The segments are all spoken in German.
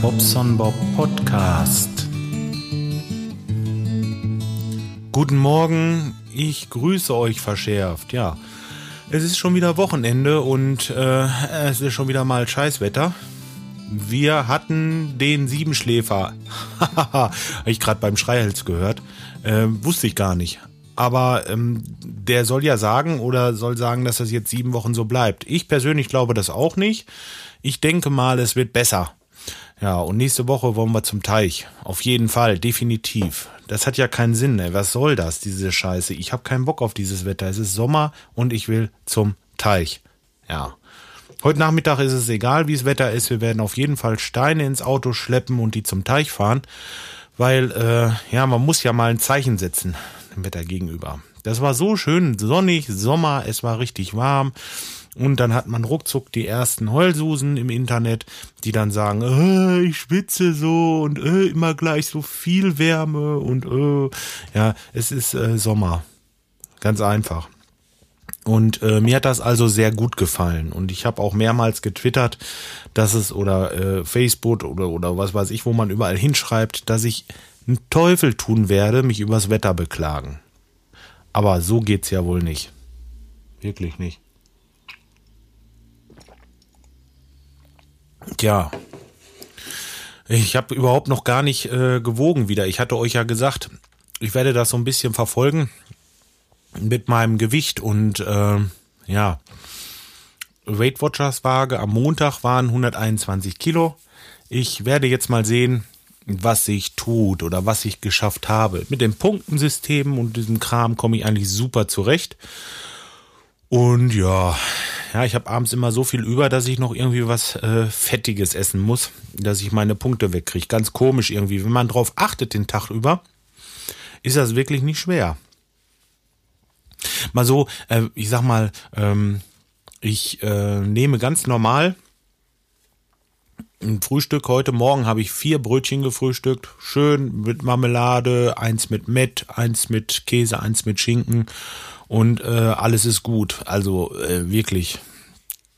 Bobson Bob Podcast. Guten Morgen, ich grüße euch verschärft. Ja, es ist schon wieder Wochenende und äh, es ist schon wieder mal Scheißwetter. Wir hatten den Siebenschläfer. Habe ich gerade beim Schreihals gehört. Äh, wusste ich gar nicht. Aber ähm, der soll ja sagen oder soll sagen, dass das jetzt sieben Wochen so bleibt. Ich persönlich glaube das auch nicht. Ich denke mal, es wird besser. Ja, und nächste Woche wollen wir zum Teich. Auf jeden Fall, definitiv. Das hat ja keinen Sinn, ey. Was soll das, diese Scheiße? Ich habe keinen Bock auf dieses Wetter. Es ist Sommer und ich will zum Teich. Ja. Heute Nachmittag ist es egal, wie es Wetter ist. Wir werden auf jeden Fall Steine ins Auto schleppen und die zum Teich fahren. Weil, äh, ja, man muss ja mal ein Zeichen setzen dem Wetter gegenüber. Das war so schön sonnig, Sommer, es war richtig warm. Und dann hat man ruckzuck die ersten Heulsusen im Internet, die dann sagen, äh, ich schwitze so und äh, immer gleich so viel Wärme und äh, ja, es ist äh, Sommer. Ganz einfach. Und äh, mir hat das also sehr gut gefallen. Und ich habe auch mehrmals getwittert, dass es oder äh, Facebook oder, oder was weiß ich, wo man überall hinschreibt, dass ich einen Teufel tun werde, mich übers Wetter beklagen. Aber so geht's ja wohl nicht. Wirklich nicht. Tja. Ich habe überhaupt noch gar nicht äh, gewogen wieder. Ich hatte euch ja gesagt, ich werde das so ein bisschen verfolgen mit meinem Gewicht und äh, ja. Weight Watchers Waage am Montag waren 121 Kilo. Ich werde jetzt mal sehen, was sich tut oder was ich geschafft habe. Mit dem Punktensystem und diesem Kram komme ich eigentlich super zurecht. Und ja, ja, ich habe abends immer so viel über, dass ich noch irgendwie was äh, Fettiges essen muss, dass ich meine Punkte wegkriege. Ganz komisch irgendwie. Wenn man drauf achtet den Tag über, ist das wirklich nicht schwer. Mal so, äh, ich sag mal, ähm, ich äh, nehme ganz normal ein Frühstück. Heute Morgen habe ich vier Brötchen gefrühstückt. Schön mit Marmelade, eins mit Mett, eins mit Käse, eins mit Schinken. Und äh, alles ist gut. Also äh, wirklich.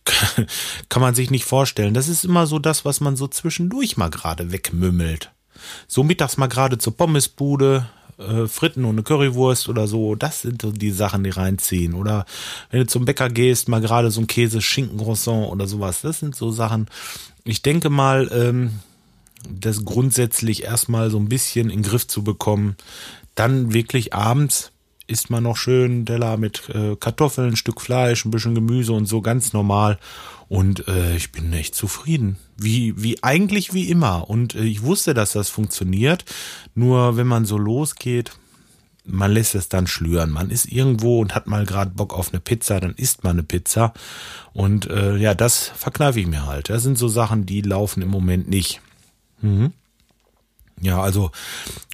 Kann man sich nicht vorstellen. Das ist immer so das, was man so zwischendurch mal gerade wegmümmelt. So mittags mal gerade zur Pommesbude, äh, Fritten und eine Currywurst oder so, das sind so die Sachen, die reinziehen. Oder wenn du zum Bäcker gehst, mal gerade so ein Käse, Schinken-Croissant oder sowas. Das sind so Sachen, ich denke mal, ähm, das grundsätzlich erstmal so ein bisschen in den Griff zu bekommen. Dann wirklich abends isst man noch schön Teller mit äh, Kartoffeln, ein Stück Fleisch, ein bisschen Gemüse und so ganz normal. Und äh, ich bin echt zufrieden. Wie, wie eigentlich wie immer. Und äh, ich wusste, dass das funktioniert. Nur wenn man so losgeht, man lässt es dann schlüren. Man ist irgendwo und hat mal gerade Bock auf eine Pizza, dann isst man eine Pizza. Und äh, ja, das verkneife ich mir halt. Das sind so Sachen, die laufen im Moment nicht. Mhm. Ja, also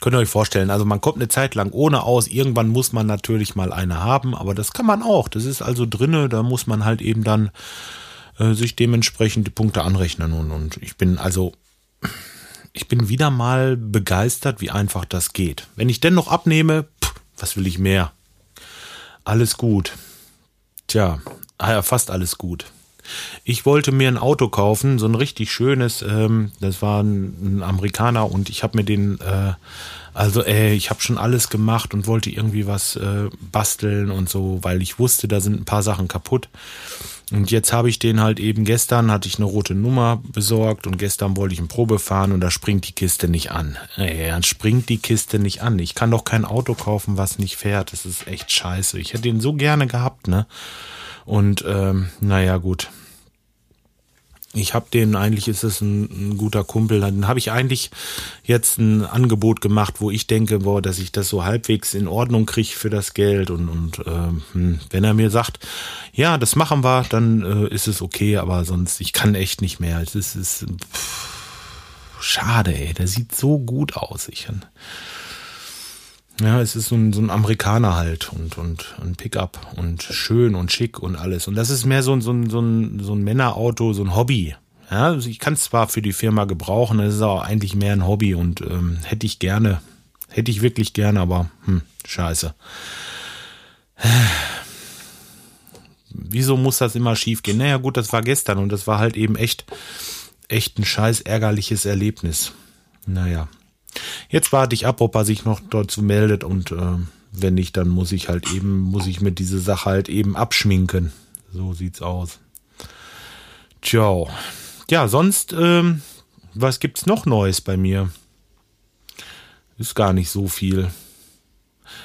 könnt ihr euch vorstellen, also man kommt eine Zeit lang ohne aus, irgendwann muss man natürlich mal eine haben, aber das kann man auch. Das ist also drinne, da muss man halt eben dann äh, sich dementsprechend die Punkte anrechnen und, und ich bin also ich bin wieder mal begeistert, wie einfach das geht. Wenn ich denn noch abnehme, pff, was will ich mehr? Alles gut. Tja, ah fast alles gut. Ich wollte mir ein Auto kaufen, so ein richtig schönes. Ähm, das war ein, ein, Amerikaner und ich habe mir den, äh, also äh, ich habe schon alles gemacht und wollte irgendwie was äh, basteln und so, weil ich wusste, da sind ein paar Sachen kaputt. Und jetzt habe ich den halt eben gestern, hatte ich eine rote Nummer besorgt und gestern wollte ich ein Probe fahren und da springt die Kiste nicht an. Ey, dann springt die Kiste nicht an. Ich kann doch kein Auto kaufen, was nicht fährt. Das ist echt scheiße. Ich hätte den so gerne gehabt, ne? Und ähm, naja, gut ich habe den, eigentlich ist es ein, ein, guter Kumpel, dann habe ich eigentlich jetzt ein Angebot gemacht, wo ich denke, boah, dass ich das so halbwegs in Ordnung kriege für das Geld und, und äh, wenn er mir sagt, ja, das machen wir, dann äh, ist es okay, aber sonst, ich kann echt nicht mehr. Es ist, ist pff, schade, ey, der sieht so gut aus. Ich, ja, es ist so ein, so ein Amerikaner halt und, und ein Pickup und schön und schick und alles. Und das ist mehr so ein, so ein, so ein, so ein Männerauto, so ein Hobby. Ja, also ich kann es zwar für die Firma gebrauchen, das ist auch eigentlich mehr ein Hobby und ähm, hätte ich gerne, hätte ich wirklich gerne, aber hm, scheiße. Wieso muss das immer schief gehen? Naja, gut, das war gestern und das war halt eben echt echt ein scheiß ärgerliches Erlebnis. Naja. Jetzt warte ich ab, ob er sich noch dazu meldet und äh, wenn nicht, dann muss ich halt eben, muss ich mir diese Sache halt eben abschminken. So sieht's aus. Ciao. Ja, sonst, ähm, was gibt's noch Neues bei mir? Ist gar nicht so viel.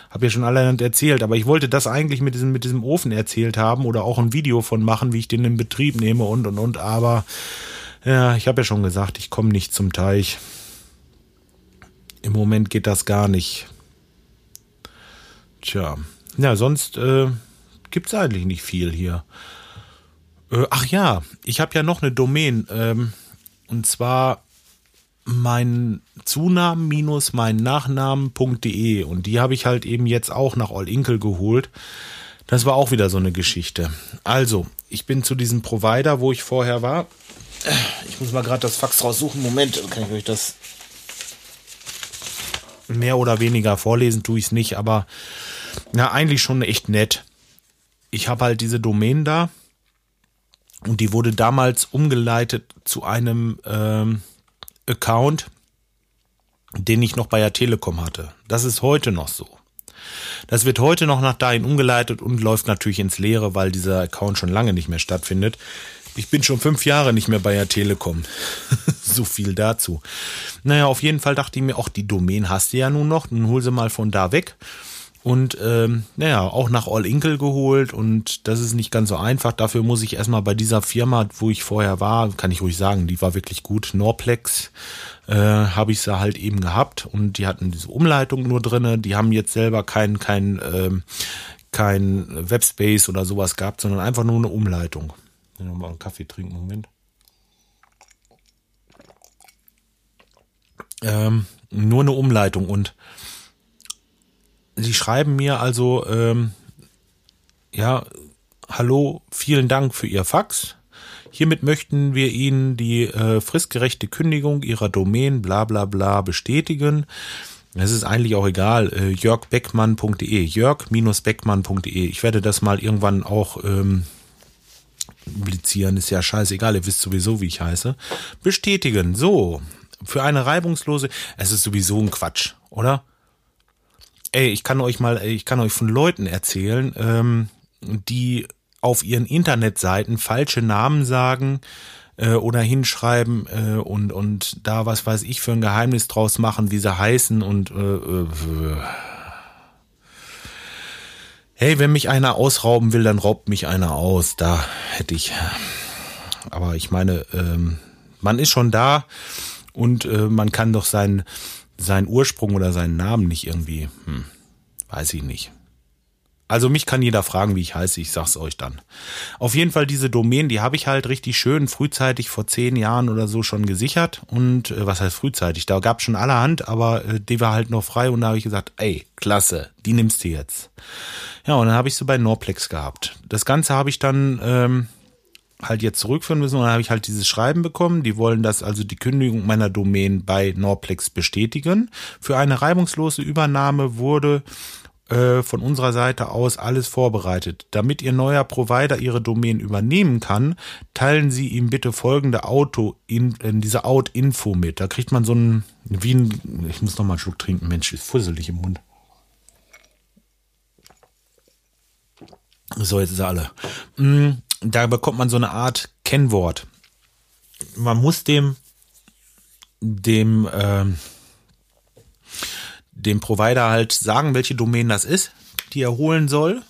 Hab ja schon allerhand erzählt, aber ich wollte das eigentlich mit diesem, mit diesem Ofen erzählt haben oder auch ein Video von machen, wie ich den in Betrieb nehme und und und, aber ja, ich habe ja schon gesagt, ich komme nicht zum Teich. Im Moment geht das gar nicht. Tja, ja, sonst äh, gibt es eigentlich nicht viel hier. Äh, ach ja, ich habe ja noch eine Domain. Ähm, und zwar mein Zunamen minus mein Nachnamen.de. Und die habe ich halt eben jetzt auch nach All Inkle geholt. Das war auch wieder so eine Geschichte. Also, ich bin zu diesem Provider, wo ich vorher war. Ich muss mal gerade das Fax raussuchen. Moment, dann kann ich euch das mehr oder weniger vorlesen, tue ich es nicht, aber ja, eigentlich schon echt nett. Ich habe halt diese Domain da und die wurde damals umgeleitet zu einem ähm, Account, den ich noch bei der Telekom hatte. Das ist heute noch so. Das wird heute noch nach dahin umgeleitet und läuft natürlich ins Leere, weil dieser Account schon lange nicht mehr stattfindet. Ich bin schon fünf Jahre nicht mehr bei der Telekom. so viel dazu. Naja, auf jeden Fall dachte ich mir, auch die Domain hast du ja nun noch, dann hol sie mal von da weg. Und ähm, naja, auch nach All Inkle geholt und das ist nicht ganz so einfach. Dafür muss ich erstmal bei dieser Firma, wo ich vorher war, kann ich ruhig sagen, die war wirklich gut, Norplex, äh, habe ich sie halt eben gehabt und die hatten diese Umleitung nur drinne. Die haben jetzt selber kein, kein, ähm, kein Webspace oder sowas gehabt, sondern einfach nur eine Umleitung. Nochmal einen Kaffee trinken, Moment. Ähm, nur eine Umleitung und sie schreiben mir also, ähm, ja, hallo, vielen Dank für Ihr Fax. Hiermit möchten wir Ihnen die äh, fristgerechte Kündigung Ihrer Domain bla bla bla bestätigen. Es ist eigentlich auch egal, äh, jörgbeckmann.de, jörg-beckmann.de. Ich werde das mal irgendwann auch ähm, publizieren, ist ja scheißegal, ihr wisst sowieso, wie ich heiße. Bestätigen, so, für eine reibungslose, es ist sowieso ein Quatsch, oder? Ey, ich kann euch mal, ich kann euch von Leuten erzählen, ähm, die auf ihren Internetseiten falsche Namen sagen äh, oder hinschreiben äh, und und da was weiß ich für ein Geheimnis draus machen, wie sie heißen und äh, äh, hey, wenn mich einer ausrauben will, dann raubt mich einer aus. Da hätte ich, aber ich meine, ähm, man ist schon da und äh, man kann doch seinen seinen Ursprung oder seinen Namen nicht irgendwie, hm, weiß ich nicht. Also mich kann jeder fragen, wie ich heiße, ich sag's euch dann. Auf jeden Fall diese Domain, die habe ich halt richtig schön frühzeitig vor zehn Jahren oder so schon gesichert. Und äh, was heißt frühzeitig? Da gab's schon allerhand, aber äh, die war halt noch frei und da habe ich gesagt, ey, klasse, die nimmst du jetzt. Ja, und dann habe ich sie bei Norplex gehabt. Das Ganze habe ich dann ähm, halt jetzt zurückführen müssen und dann habe ich halt dieses Schreiben bekommen. Die wollen das also die Kündigung meiner Domain bei Norplex bestätigen. Für eine reibungslose Übernahme wurde äh, von unserer Seite aus alles vorbereitet. Damit Ihr neuer Provider Ihre Domain übernehmen kann, teilen Sie ihm bitte folgende Auto in, in diese Out-Info mit. Da kriegt man so ein, wie ein, ich muss noch mal einen Schluck trinken, Mensch, ist fusselig im Mund. So, jetzt ist er alle. Mm, da bekommt man so eine Art Kennwort. Man muss dem, dem, ähm, dem Provider halt sagen, welche Domain das ist, die er holen soll.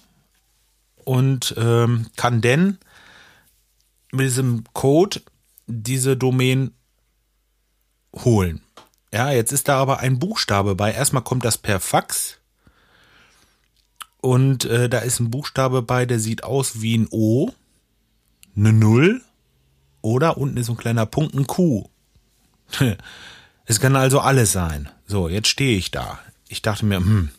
Und ähm, kann denn mit diesem Code diese Domain holen. Ja, jetzt ist da aber ein Buchstabe bei. Erstmal kommt das per Fax. Und äh, da ist ein Buchstabe bei, der sieht aus wie ein O eine Null oder unten ist ein kleiner Punkt, ein Q. Es kann also alles sein. So, jetzt stehe ich da. Ich dachte mir, hm,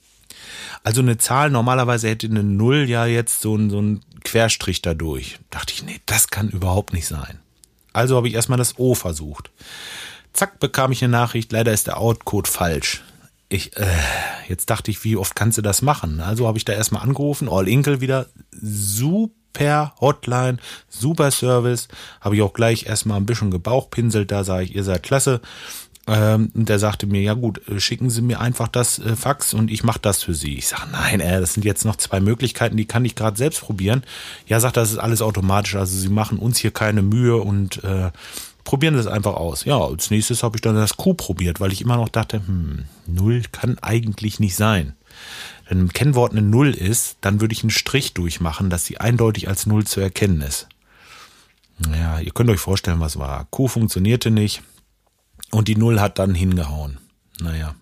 also eine Zahl, normalerweise hätte eine Null ja jetzt so ein, so ein Querstrich dadurch. Dachte ich, nee, das kann überhaupt nicht sein. Also habe ich erstmal das O versucht. Zack, bekam ich eine Nachricht, leider ist der Outcode falsch. Ich, äh, jetzt dachte ich, wie oft kannst du das machen? Also habe ich da erstmal angerufen, All Inkle wieder super per Hotline, super Service. Habe ich auch gleich erstmal ein bisschen gebauchpinselt, da sage ich, ihr seid klasse. Ähm, und der sagte mir, ja gut, äh, schicken Sie mir einfach das äh, Fax und ich mache das für Sie. Ich sage, nein, äh, das sind jetzt noch zwei Möglichkeiten, die kann ich gerade selbst probieren. Ja, sagt, das ist alles automatisch, also Sie machen uns hier keine Mühe und äh, probieren das einfach aus. Ja, als nächstes habe ich dann das Q probiert, weil ich immer noch dachte, hm, Null kann eigentlich nicht sein. Wenn im Kennwort eine Null ist, dann würde ich einen Strich durchmachen, dass sie eindeutig als Null zu erkennen ist. Ja, ihr könnt euch vorstellen, was war. Q funktionierte nicht. Und die Null hat dann hingehauen. Naja.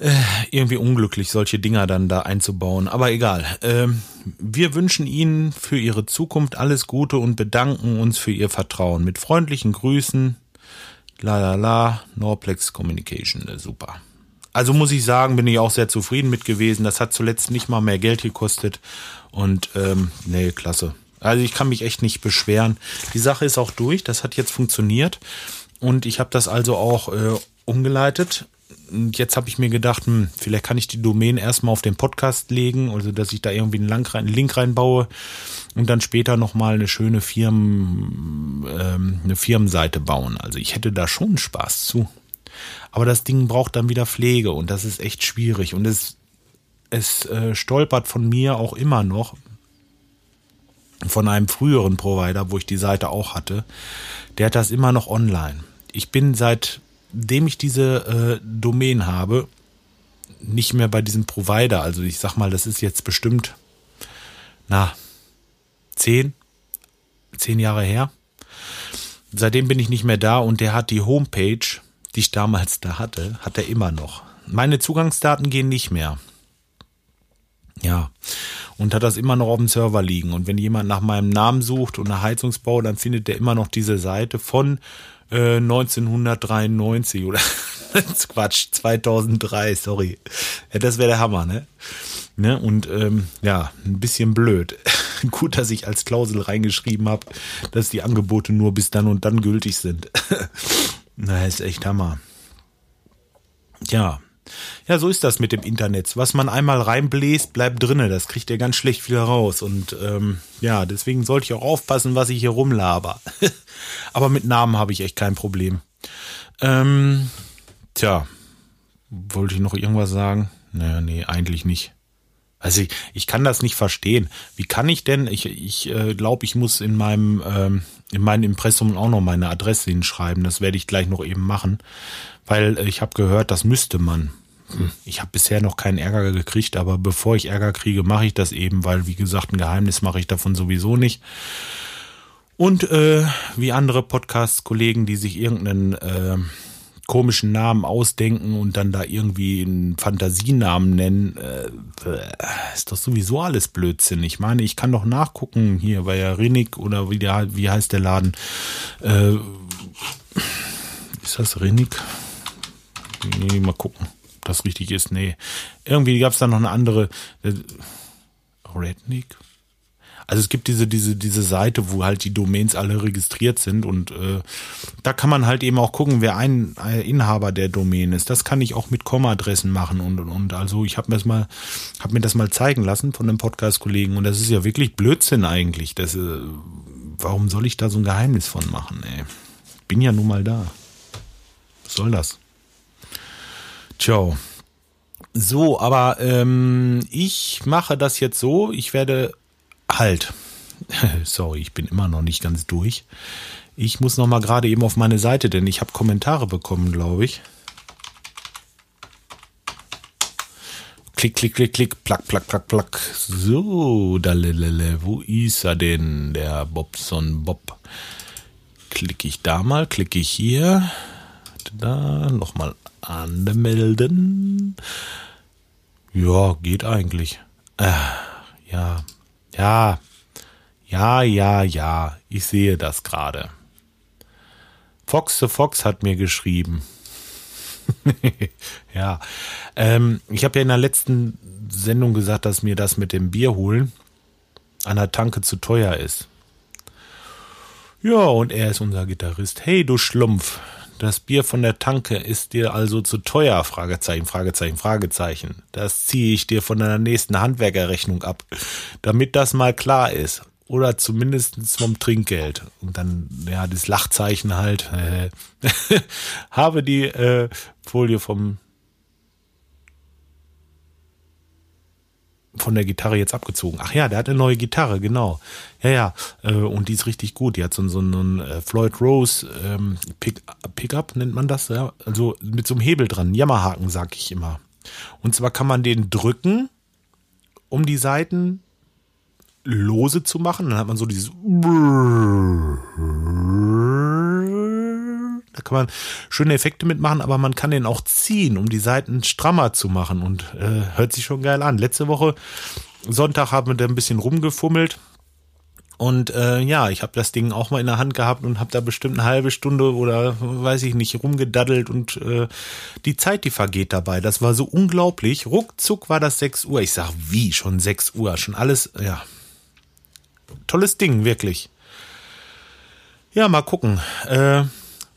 Äh, irgendwie unglücklich, solche Dinger dann da einzubauen. Aber egal. Ähm, wir wünschen Ihnen für Ihre Zukunft alles Gute und bedanken uns für Ihr Vertrauen. Mit freundlichen Grüßen. La la la. Norplex Communication. Äh, super. Also muss ich sagen, bin ich auch sehr zufrieden mit gewesen. Das hat zuletzt nicht mal mehr Geld gekostet. Und ähm, nee, klasse. Also ich kann mich echt nicht beschweren. Die Sache ist auch durch. Das hat jetzt funktioniert. Und ich habe das also auch äh, umgeleitet. Jetzt habe ich mir gedacht, hm, vielleicht kann ich die Domain erstmal auf den Podcast legen, also dass ich da irgendwie einen, rein, einen Link reinbaue und dann später nochmal eine schöne Firmen, ähm, eine Firmenseite bauen. Also ich hätte da schon Spaß zu. Aber das Ding braucht dann wieder Pflege und das ist echt schwierig. Und es, es äh, stolpert von mir auch immer noch, von einem früheren Provider, wo ich die Seite auch hatte, der hat das immer noch online. Ich bin seitdem ich diese äh, Domain habe, nicht mehr bei diesem Provider. Also ich sag mal, das ist jetzt bestimmt, na, zehn, zehn Jahre her. Seitdem bin ich nicht mehr da und der hat die Homepage, die ich damals da hatte, hat er immer noch. Meine Zugangsdaten gehen nicht mehr. Ja und hat das immer noch auf dem Server liegen. Und wenn jemand nach meinem Namen sucht und nach Heizungsbau, dann findet der immer noch diese Seite von äh, 1993 oder Quatsch, 2003, sorry. Ja, das wäre der Hammer, ne? ne? Und ähm, ja, ein bisschen blöd. Gut, dass ich als Klausel reingeschrieben habe, dass die Angebote nur bis dann und dann gültig sind. Na, ist echt Hammer. Ja, ja, so ist das mit dem Internet. Was man einmal reinbläst, bleibt drinnen. Das kriegt ihr ganz schlecht wieder raus. Und ähm, ja, deswegen sollte ich auch aufpassen, was ich hier rumlaber. Aber mit Namen habe ich echt kein Problem. Ähm, tja, wollte ich noch irgendwas sagen? Naja, nee, eigentlich nicht. Also ich, ich kann das nicht verstehen. Wie kann ich denn? Ich, ich äh, glaube, ich muss in meinem ähm, in meinem Impressum auch noch meine Adresse hinschreiben. Das werde ich gleich noch eben machen, weil äh, ich habe gehört, das müsste man. Hm. Ich habe bisher noch keinen Ärger gekriegt, aber bevor ich Ärger kriege, mache ich das eben, weil wie gesagt, ein Geheimnis mache ich davon sowieso nicht. Und äh, wie andere Podcast-Kollegen, die sich irgendeinen äh, komischen Namen ausdenken und dann da irgendwie einen Fantasienamen nennen, äh, ist doch sowieso alles Blödsinn. Ich meine, ich kann doch nachgucken hier bei der Rinnig oder wie, der, wie heißt der Laden? Äh, ist das Rinnig? Nee, mal gucken, ob das richtig ist. Nee. Irgendwie gab es da noch eine andere. Äh, Rednick? Also es gibt diese, diese, diese Seite, wo halt die Domains alle registriert sind und äh, da kann man halt eben auch gucken, wer ein, ein Inhaber der Domain ist. Das kann ich auch mit Komma-Adressen machen und, und, und. Also ich habe mir das mal, habe mir das mal zeigen lassen von einem Podcast-Kollegen und das ist ja wirklich Blödsinn eigentlich. Das, äh, warum soll ich da so ein Geheimnis von machen? Ey? Bin ja nun mal da. Was soll das? Ciao. So, aber ähm, ich mache das jetzt so. Ich werde Halt. Sorry, ich bin immer noch nicht ganz durch. Ich muss noch mal gerade eben auf meine Seite, denn ich habe Kommentare bekommen, glaube ich. Klick, klick, klick, klick, plack, plack, plack, plack. So, da, lelele, wo ist er denn, der Bobson Bob? Klicke ich da mal, klicke ich hier. Da, nochmal anmelden. Ja, geht eigentlich. Äh, ja, ja, ja, ja, ja, ich sehe das gerade. Fox the Fox hat mir geschrieben. ja, ähm, ich habe ja in der letzten Sendung gesagt, dass mir das mit dem Bier holen an der Tanke zu teuer ist. Ja, und er ist unser Gitarrist. Hey, du Schlumpf, Das Bier von der Tanke ist dir also zu teuer? Fragezeichen, Fragezeichen, Fragezeichen. Das ziehe ich dir von deiner nächsten Handwerkerrechnung ab, damit das mal klar ist. Oder zumindest vom Trinkgeld. Und dann, ja, das Lachzeichen halt. Habe die äh, Folie vom von der Gitarre jetzt abgezogen. Ach ja, der hat eine neue Gitarre, genau. Ja, ja, äh, und die ist richtig gut. Die hat so, so einen äh, Floyd Rose ähm, Pick, Pickup, nennt man das, ja. Also mit so einem Hebel dran, Jammerhaken, sag ich immer. Und zwar kann man den drücken, um die Seiten lose zu machen. Dann hat man so dieses kann man schöne Effekte mitmachen, aber man kann den auch ziehen, um die Seiten strammer zu machen und äh, hört sich schon geil an. Letzte Woche Sonntag haben wir da ein bisschen rumgefummelt. Und äh, ja, ich habe das Ding auch mal in der Hand gehabt und habe da bestimmt eine halbe Stunde oder weiß ich nicht rumgedaddelt und äh, die Zeit, die vergeht dabei. Das war so unglaublich. Ruckzuck war das 6 Uhr. Ich sag, wie schon 6 Uhr? Schon alles, ja. Tolles Ding, wirklich. Ja, mal gucken. Äh,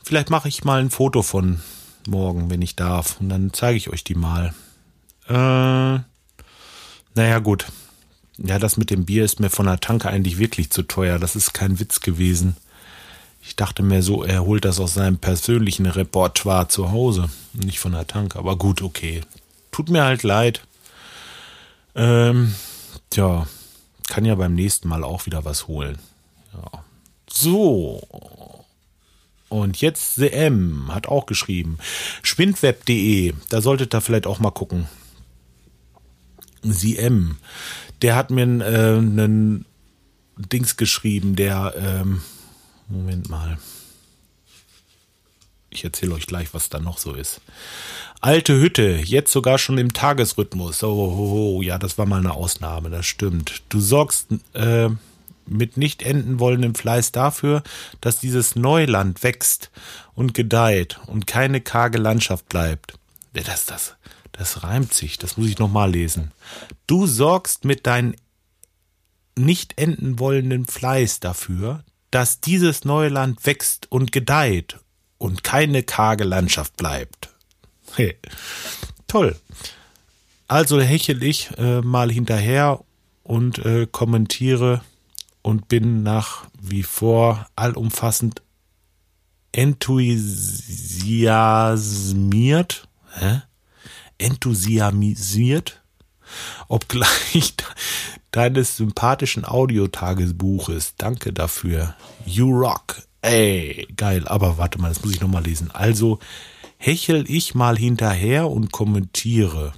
Vielleicht mache ich mal ein Foto von morgen, wenn ich darf. Und dann zeige ich euch die mal. Äh, naja, gut. Ja, das mit dem Bier ist mir von der Tanke eigentlich wirklich zu teuer. Das ist kein Witz gewesen. Ich dachte mir so, er holt das aus seinem persönlichen Repertoire zu Hause. Nicht von der Tanke. Aber gut, okay. Tut mir halt leid. Ähm, tja, kann ja beim nächsten Mal auch wieder was holen. Ja. So, und jetzt The M hat auch geschrieben. Spindweb.de, da solltet ihr vielleicht auch mal gucken. The M, der hat mir äh, einen Dings geschrieben, der, ähm, Moment mal. Ich erzähle euch gleich, was da noch so ist. Alte Hütte, jetzt sogar schon im Tagesrhythmus. Oh, oh, oh, ja, das war mal eine Ausnahme, das stimmt. Du sorgst äh, mit nicht enden wollendem Fleiß dafür, dass dieses Neuland wächst und gedeiht und keine karge Landschaft bleibt. Das, das, das reimt sich, das muss ich nochmal lesen. Du sorgst mit deinem nicht enden wollenden Fleiß dafür, dass dieses Neuland wächst und gedeiht und keine karge Landschaft bleibt. Hey, toll. Also hechel ich äh, mal hinterher und äh, kommentiere und bin nach wie vor allumfassend enthusiasmiert, hä? enthusiasmiert, obgleich deines sympathischen Audiotagebuches. Danke dafür. You rock. Ey, geil. Aber warte mal, das muss ich nochmal lesen. Also hechel ich mal hinterher und kommentiere.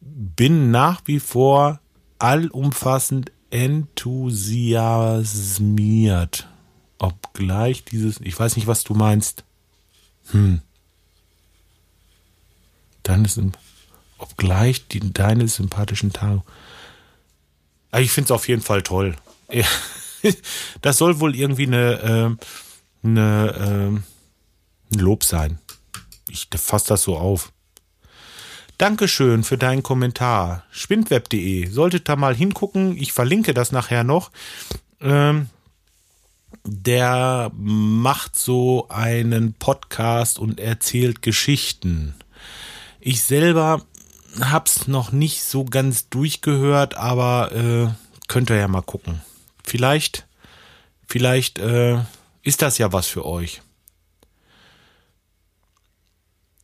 Bin nach wie vor allumfassend enthusiasmiert. Obgleich dieses, ich weiß nicht, was du meinst. Hm. Deines, obgleich die, deine sympathischen Tage. Ah, ich finde es auf jeden Fall toll. Das soll wohl irgendwie eine, äh, eine, äh, ein Lob sein. Ich fasse das so auf. Dankeschön für deinen Kommentar. Spindweb.de. Solltet da mal hingucken. Ich verlinke das nachher noch. Ähm, der macht so einen Podcast und erzählt Geschichten. Ich selber hab's noch nicht so ganz durchgehört, aber äh, könnt ihr ja mal gucken. Vielleicht, vielleicht äh, ist das ja was für euch.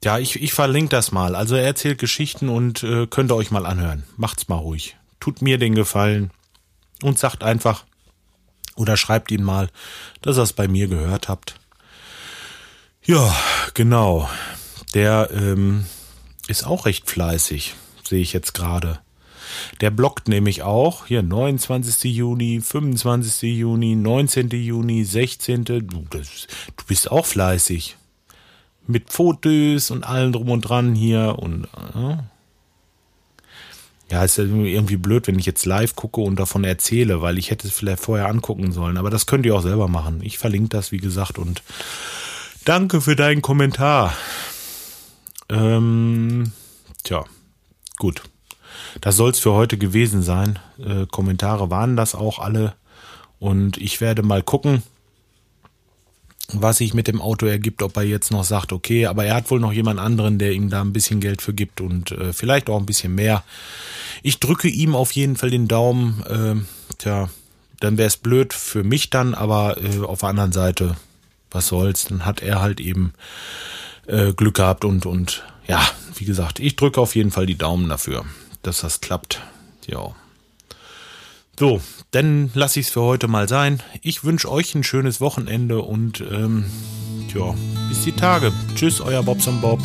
Ja, ich, ich verlinke das mal. Also er erzählt Geschichten und äh, könnt ihr euch mal anhören. Macht's mal ruhig. Tut mir den Gefallen und sagt einfach oder schreibt ihn mal, dass ihr es bei mir gehört habt. Ja, genau. Der ähm, ist auch recht fleißig, sehe ich jetzt gerade. Der blockt nämlich auch, hier 29. Juni, 25. Juni, 19. Juni, 16. Du, das, du bist auch fleißig mit Fotos und allem drum und dran hier und äh. ja, ist ja irgendwie blöd, wenn ich jetzt live gucke und davon erzähle, weil ich hätte es vielleicht vorher angucken sollen, aber das könnt ihr auch selber machen. Ich verlinke das, wie gesagt, und danke für deinen Kommentar. Ähm, tja, gut. Das soll es für heute gewesen sein. Äh, Kommentare waren das auch alle. Und ich werde mal gucken, was sich mit dem Auto ergibt, ob er jetzt noch sagt, okay, aber er hat wohl noch jemand anderen, der ihm da ein bisschen Geld für gibt und äh, vielleicht auch ein bisschen mehr. Ich drücke ihm auf jeden Fall den Daumen. Äh, tja, dann wäre es blöd für mich dann, aber äh, auf der anderen Seite, was soll's, dann hat er halt eben äh, Glück gehabt und, und ja, wie gesagt, ich drücke auf jeden Fall die Daumen dafür, dass das klappt. Ja. So, dann lasse ich es für heute mal sein. Ich wünsche euch ein schönes Wochenende und ähm, ja, bis die Tage. Tschüss, euer Bobson Bob.